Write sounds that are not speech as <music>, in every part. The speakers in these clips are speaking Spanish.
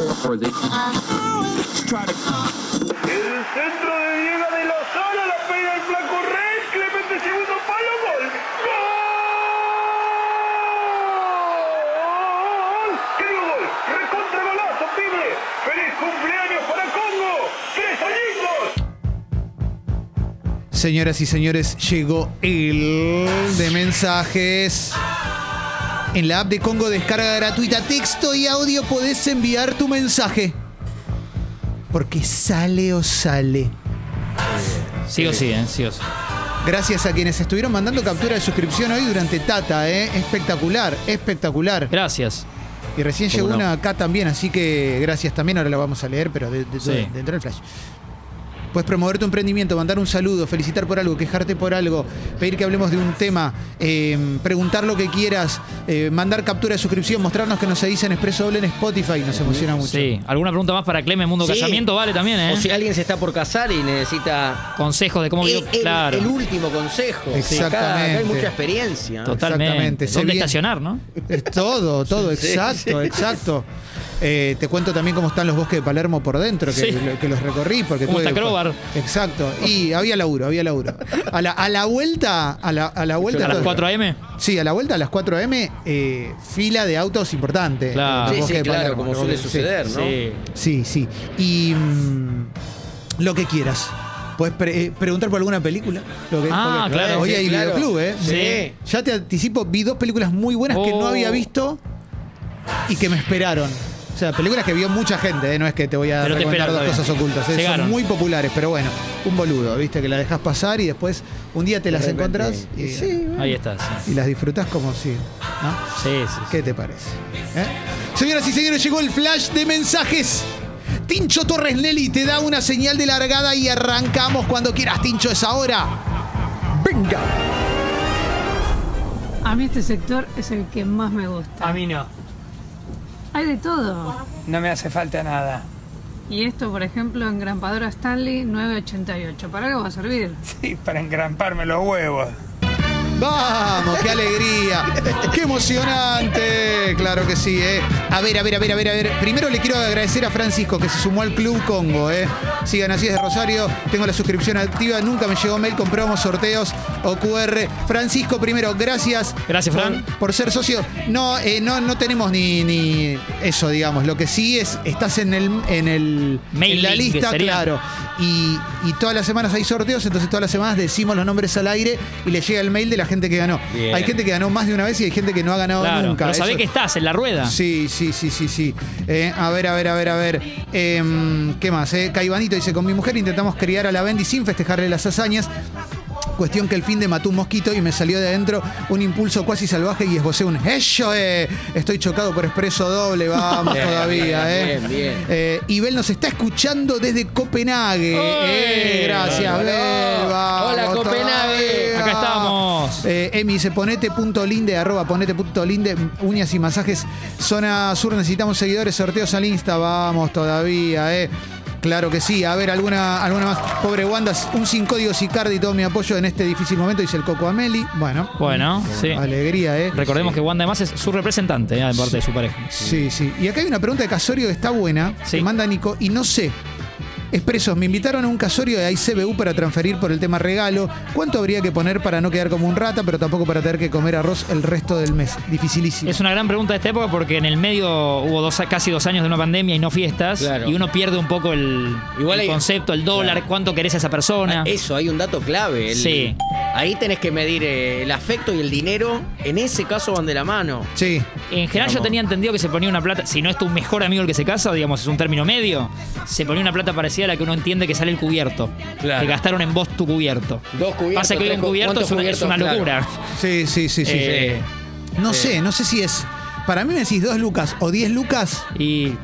El centro de Diego de Lozano, la pega el flaco Rey, Clemente segundo palo, gol. ¡Gol! ¡Qué gol! ¡Recontra golazo, pibe! ¡Feliz cumpleaños para Congo! ¡Tres añitos! Señoras y señores, llegó el de mensajes. En la app de Congo descarga gratuita texto y audio podés enviar tu mensaje. Porque sale o sale. Sí o sí, ¿eh? Sí o sí. Gracias a quienes estuvieron mandando captura de suscripción hoy durante Tata, ¿eh? Espectacular, espectacular. Gracias. Y recién llegó una acá también, así que gracias también. Ahora la vamos a leer, pero de- de- Sí. dentro del flash. Puedes promover tu emprendimiento, mandar un saludo, felicitar por algo, quejarte por algo, pedir que hablemos de un tema, eh, preguntar lo que quieras, eh, mandar captura de suscripción, mostrarnos que nos seguís en Expreso Doble en Spotify. Nos emociona mucho. Sí. ¿Alguna pregunta más para Clemen Mundo Sí. Casamiento? Vale también, ¿eh? O si alguien se está por casar y necesita Consejos de cómo el, vivir. el- Claro. el último consejo. Exactamente. Acá, acá hay mucha experiencia. Totalmente. Exactamente. ¿Dónde viene- estacionar, no? Es todo, todo, Sí, exacto, sí. exacto. Eh, te cuento también cómo están los bosques de Palermo por dentro, que, Sí. que los recorrí. Porque ¿Cómo tuve- está Crowbar? Exacto. Y había laburo, había laburo. A la, a la vuelta, a la, a la vuelta. A las 4 AM. Sí, a la vuelta a las 4 am, eh, fila de autos importante. Claro. Sí, sí, de claro, Palermo. como suele suceder, ¿no? Sí. Sí, sí. Y mm, lo que quieras. Puedes pre- eh, preguntar por alguna película. Lo que- Ah, porque claro, Hoy sí, hay claro. videoclub, ¿eh? Sí. Ya te anticipo, vi dos películas muy buenas que no Oh. había visto y que me esperaron. O sea, películas que vio mucha gente, ¿eh? no es que te voy a Pero recomendar dos cosas ocultas. ¿eh? Son muy populares, pero bueno, un boludo, ¿viste? Que la dejas pasar y después un día te las repente. encontrás y, Sí, Ahí está, sí. y las disfrutás como si. ¿no? Sí, sí. sí. ¿Qué te parece? ¿Eh? Señoras y señores, llegó el flash de mensajes. Tincho Torres Nelly te da una señal de largada y arrancamos cuando quieras, Tincho, es ahora. Venga. A mí este sector es el que más me gusta. A mí no, Hay de todo. no me hace falta nada. Y esto, por ejemplo, en Grampadora Stanley 988. ¿Para algo va a servir? Sí, para engramparme los huevos. Vamos, qué alegría, qué emocionante, claro que sí, ¿eh? A ver, a ver, a ver, a ver, a ver. Primero le quiero agradecer a Francisco que se sumó al Club Congo, ¿eh? Sigan así desde Rosario, tengo la suscripción activa, nunca me llegó mail con promos, sorteos o QR. Francisco, primero, gracias. Gracias, Fran. Por, ser socio. No, eh, no, no tenemos ni, ni eso, digamos. Lo que sí es, estás en el, en el Mail en la lista, claro. Y, y todas las semanas hay sorteos, entonces todas las semanas decimos los nombres al aire y le llega el mail de la gente que ganó. Bien. Hay gente que ganó más de una vez y hay gente que no ha ganado Claro. nunca. Pero sabés Eso- que estás en la rueda. Sí, sí, sí, sí, sí. Eh, a ver, a ver, a ver, a ver. Em, ¿Qué más? Eh? Caibanito dice, con mi mujer intentamos criar a la Bendy sin festejarle las hazañas. Cuestión que el fin de mató un mosquito y me salió de adentro un impulso cuasi salvaje y esbocé un ¡Ello, eh! Estoy chocado por expreso doble, vamos <laughs> Bien, todavía, bien, ¿eh? bien, bien. Eh, Ibel nos está escuchando desde Copenhague. Eh, gracias. Bel, Hola, Copenhague. todavía. Acá estamos. Eh, Emi dice, ponete punto linde, arroba ponete punto linde, uñas y masajes. Zona Sur, necesitamos seguidores, sorteos al Insta, vamos todavía, eh. Claro que sí. A ver, alguna, alguna más. Pobre Wanda, un sin código Sicardi, todo mi apoyo en este difícil momento, dice el Coco Ameli. Bueno, Bueno, sí. alegría, ¿eh? Recordemos que Wanda además es su representante, ¿eh? de parte de su pareja. Sí, sí. Y acá hay una pregunta de Casorio que está buena, Sí. que manda Nico, y no sé. Expresos, me invitaron a un casorio de ICBU para transferir por el tema regalo. ¿Cuánto habría que poner para no quedar como un rata, pero tampoco para tener que comer arroz el resto del mes? Dificilísimo. Es una gran pregunta de esta época porque en el medio hubo dos, casi dos años de una pandemia y no fiestas. Claro. Y uno pierde un poco el, Igual el hay- concepto, el dólar, Claro. cuánto querés a esa persona. Ah, Eso, hay un dato clave. el- Sí. Ahí tenés que medir eh, el afecto y el dinero. En ese caso van de la mano. Sí. En general yo tenía entendido que se ponía una plata, si no es tu mejor amigo el que se casa, digamos, es un término medio, se ponía una plata parecida a la que uno entiende que sale el cubierto. Claro. Que gastaron en vos tu cubierto. Dos cubiertos. Pasa que hoy un cu- cubierto ¿cuántos es una, es Claro. locura. Sí, sí, sí, sí. Eh, no sí. sé, no sé si es. Para mí me decís dos lucas o diez lucas. y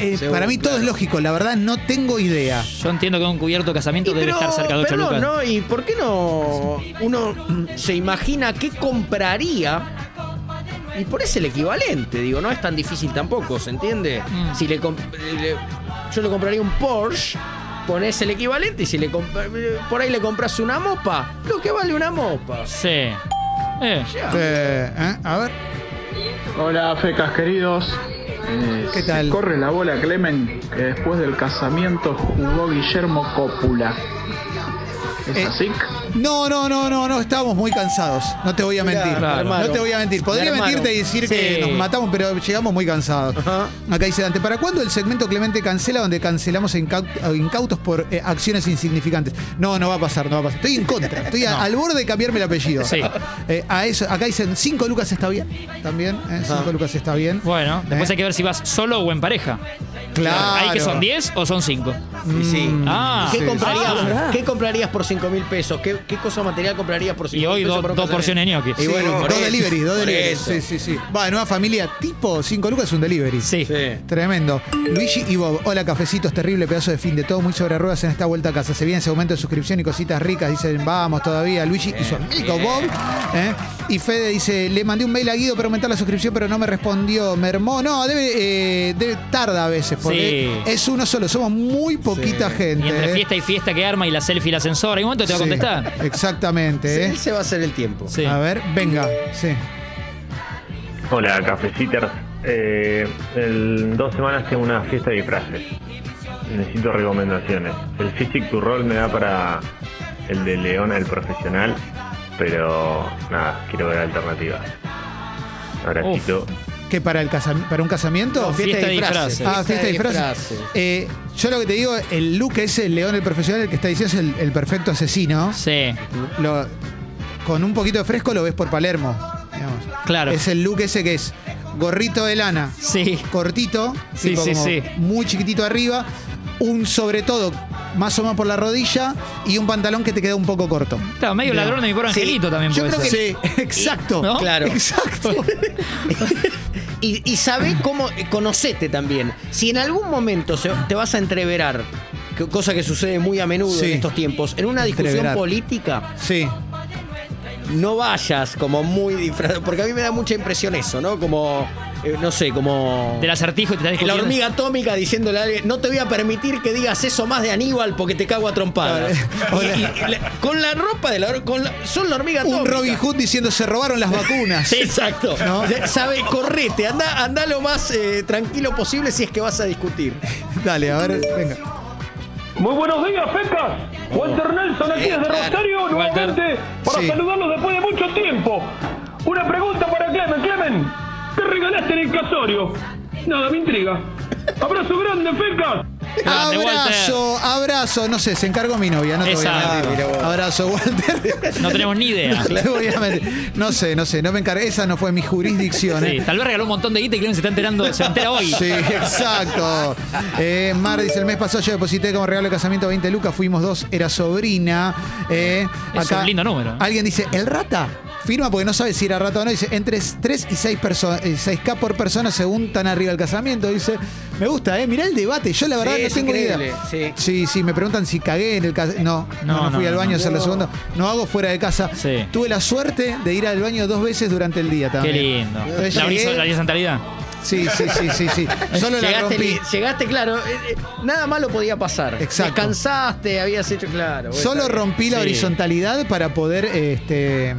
eh, Seguro, para mí todo es lógico. La verdad, no tengo idea. yo entiendo que un cubierto de casamiento Y debe pero, estar cerca de 8 perdón, lucas. ¿no? ¿Y por qué no uno se imagina qué compraría? Y por eso el equivalente, digo, no es tan difícil tampoco, ¿se entiende? Mm. Si le, le- yo le compraría un Porsche, pones el equivalente y si le por ahí le compras una mopa, lo que vale una mopa. Sí. Eh, Ya. Eh, ¿eh? A ver. Hola, fecas queridos. Eh, ¿Qué tal? corre la bola, Clemen, que después del casamiento jugó Guillermo Cópula. ¿Es Eh, así? No, no, no, no, no, estábamos muy cansados. No te voy a mentir. No te voy a mentir. Podría mentirte y decir que nos matamos, pero llegamos muy cansados. Ajá. Acá dice Dante, ¿para cuándo el segmento Clemente cancela donde cancelamos incau- incautos por eh, acciones insignificantes? No, no va a pasar, no va a pasar. Estoy en contra. Estoy a- al borde de cambiarme el apellido. Sí. Eh, a eso, acá dicen 5 lucas está bien. También, 5 lucas está bien. Bueno, después Eh. hay que ver si vas solo o en pareja. Claro. ¿Hay que son 10 o son 5? Y sí. Ah, ¿Qué, sí, comprarías, Ah. ¿Qué comprarías por 5 mil pesos? ¿Qué, ¿Qué cosa material comprarías por 5 Y mil hoy pesos? do- para un dos porciones de ñoquis. Y Sí, bueno, por dos delivery, dos delivery. Sí, sí, sí. Va, nueva familia tipo 5 lucas es un delivery. Sí. Sí. Tremendo. Luigi y Bob, hola cafecitos, terrible pedazo de fin de todo, muy sobre ruedas en esta vuelta a casa. Se viene ese aumento de suscripción y cositas ricas, dicen, vamos todavía, Luigi y su amigo Bob. ¿eh? Y Fede dice, le mandé un mail a Guido para aumentar la suscripción, pero no me respondió, me hermó. No, debe, eh, debe tarda a veces, porque Sí. es uno solo, somos muy poquita gente. Y entre ¿eh? fiesta y fiesta que arma y la selfie y el ascensor, hay un momento que te va a Sí, contestar. Exactamente. Sí, ¿eh? él se va a hacer el tiempo. Sí. A ver, venga, sí. Hola, cafecitters. Eh, en dos semanas tengo una fiesta de disfraces. Necesito recomendaciones. El Physic to Roll me da para el de Leona, el profesional, pero nada, quiero ver alternativas. Abracito. ¿Qué para, el para un casamiento? No, Fiesta de disfraces. Ah, fiesta de disfraces. Eh, yo lo que te digo, el look ese, el león, el profesional, el que está diciendo es el, el perfecto asesino. Sí, Lo- con un poquito de fresco lo ves por Palermo. digamos. claro. Es el look ese que es gorrito de lana, Sí. cortito, Sí, tipo sí, como sí. muy chiquitito arriba, un sobre todo más o menos por la rodilla y un pantalón que te queda un poco corto. Claro, medio ladrón de mi pobre Sí. angelito también Yo puede creo ser. Sí, <laughs> exacto. ¿No? Claro. Exacto. <laughs> Y, y sabe cómo, eh, conocete también. Si en algún momento se- te vas a entreverar, que- cosa que sucede muy a menudo Sí. en estos tiempos, en una discusión Entreverar. política, Sí. no vayas como muy disfrazado, porque a mí me da mucha impresión eso, ¿no? Como, eh, no sé, como... Del acertijo te está La hormiga atómica diciéndole a alguien, no te voy a permitir que digas eso más de Aníbal porque te cago a trompadas. Claro. Y- y- y la- con la ropa de la, con la- son la hormiga atómica. Un Robin Hood diciendo se robaron las vacunas. Sí, <laughs> exacto. ¿No? Sabe, correte, anda, anda lo más eh, tranquilo posible si es que vas a discutir. Dale, a ver, venga. Muy buenos días, Pecas. Walter Nelson aquí desde. Rosario, nuevamente para Sí. saludarlos después de mucho tiempo. Una pregunta para Clemen. Clemen, ¿qué regalaste en el casorio? Nada, me intriga. Abrazo grande, Pecas. Grande, Abrazo, abrazo. No sé, se encargó mi novia, no te voy a mentir. Abrazo, Walter. No tenemos ni idea. <laughs> No sé, no sé, no me encargué. Esa no fue mi jurisdicción. Sí, ¿eh? tal vez regaló un montón de guita y Clemen se está enterando, se entera hoy. Sí, exacto. Eh, Mar dice, el mes pasado yo deposité como regalo de casamiento 20 lucas, fuimos dos, era sobrina. Eh, Es un lindo número. Alguien dice, ¿el rata? Firma porque no sabe si era rata o no. Dice, entre 3 y 6 personas, 6K por persona según tan arriba el casamiento. Dice, me gusta, ¿eh? Mirá el debate. Yo la verdad Sí, no tengo ni increíble, idea. sí. sí, sí, me preguntan si cagué en el casamiento. No, no, No, no fui no, al no, baño a hacer la no. segunda. No hago fuera de casa. Sí. Tuve la suerte de ir al baño dos veces durante el día Qué también. lindo. Entonces La, llegué- horizo- la horizontalidad. Sí, sí, sí, sí, sí. <laughs> Solo la rompí. llegaste, claro, eh, eh, nada malo podía pasar. Exacto. Descansaste, habías hecho, claro. Solo rompí la Sí. horizontalidad para poder este, eh,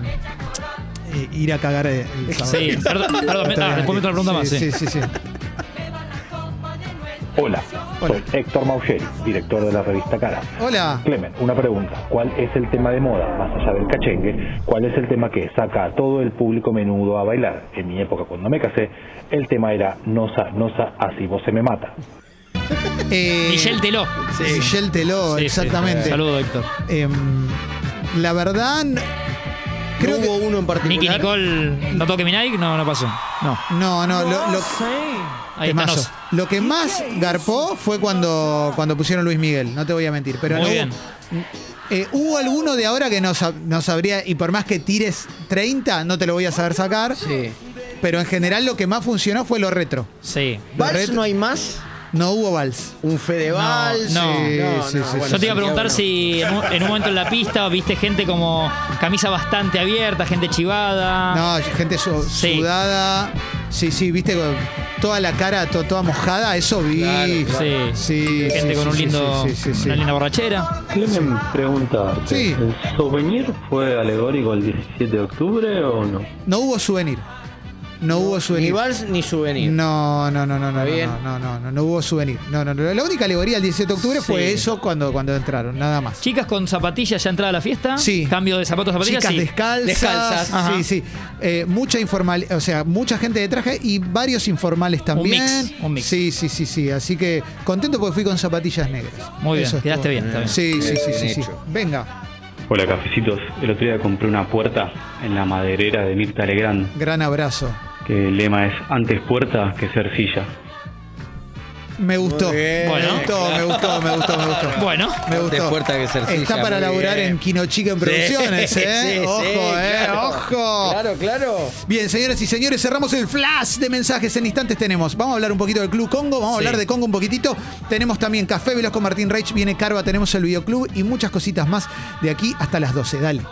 ir a cagar el. Sí, perdón, perdón, <laughs> me- ah, después me otra pregunta más. Sí, Sí. sí, sí. Sí. Hola, Hola. soy Héctor Maucheri, director de la revista Cara. Hola. Clemen, una pregunta. ¿Cuál es el tema de moda, más allá del cachengue? ¿Cuál es el tema que saca a todo el público menudo a bailar? En mi época, cuando me casé, el tema era Nosa, Nosa, así vos se me mata. <laughs> Eh, Michelle Teló. Michelle Teló, Sí, sí. exactamente. Saludo, Héctor. Em, la verdad, creo ¿No que. hubo uno en particular. Nicky Nicole, no toque mi Nike, no, no pasó. No. No, no, lo, lo- Ahí está, temazo. nos. Lo que más garpó fue cuando, cuando pusieron Luis Miguel, no te voy a mentir. Pero Muy no bien. Hubo, eh, hubo alguno de ahora que no, sab- no sabría, y por más que tires 30, no te lo voy a saber sacar. Sí. Pero en general lo que más funcionó fue lo retro. Sí. Lo ¿Vals retro- no hay más? No hubo vals. ¿Un Fede Vals? no. Sí, sí, sí, bueno, Yo te iba a preguntar si en un, en un momento en la pista viste gente como camisa bastante abierta, gente chivada. No, gente su-. Sí. sudada. Sí, sí, viste, con toda la cara to- toda mojada, eso vi. Claro, Sí. Sí, Gente sí, con sí, un sí, lindo, sí, sí, sí. una linda borrachera. Clemen, pregunta. Sí. ¿El souvenir fue alegórico el 17 de octubre o no? No hubo souvenir. No hubo Ni souvenir. vals ni souvenir. No, no, no, no, no, ¿Está no, bien? no, no, no, no hubo souvenir. No, no, no. La única alegoría el 17 de octubre fue eso cuando, cuando entraron, nada más. Chicas con zapatillas ya entrada a la fiesta. Sí. Cambio de zapatos a zapatillas. Chicas sí. descalzas. Descalzas. Ajá. Sí, sí. Eh, mucha informal, o sea, mucha gente de traje y varios informales también. mix, un mix. Sí, sí, sí, sí. Así que contento porque fui con zapatillas negras. Muy bien, Eso quedaste bien, bien. Sí, sí, sí, Bien sí. Venga, Hola cafecitos, el otro día compré una puerta en la maderera de Mirta Legrand, gran abrazo. Que el lema es antes puerta que ser silla. Me gustó. Me gustó, me gustó, me gustó, me gustó. Bueno. Me Antes gustó. puerta que ser silla, Está para laburar bien. en Kino Chica en producciones, Sí, ¿eh? sí, ojo, sí, ¿eh? claro. Ojo. Claro, claro. Bien, señoras y señores, cerramos el flash de mensajes. En instantes tenemos. Vamos a hablar un poquito del Club Congo. Vamos a hablar de Congo un poquitito. Tenemos también Café Veloz con Martín Reich. Viene Carva. Tenemos el videoclub y muchas cositas más de aquí hasta las 12. Dale.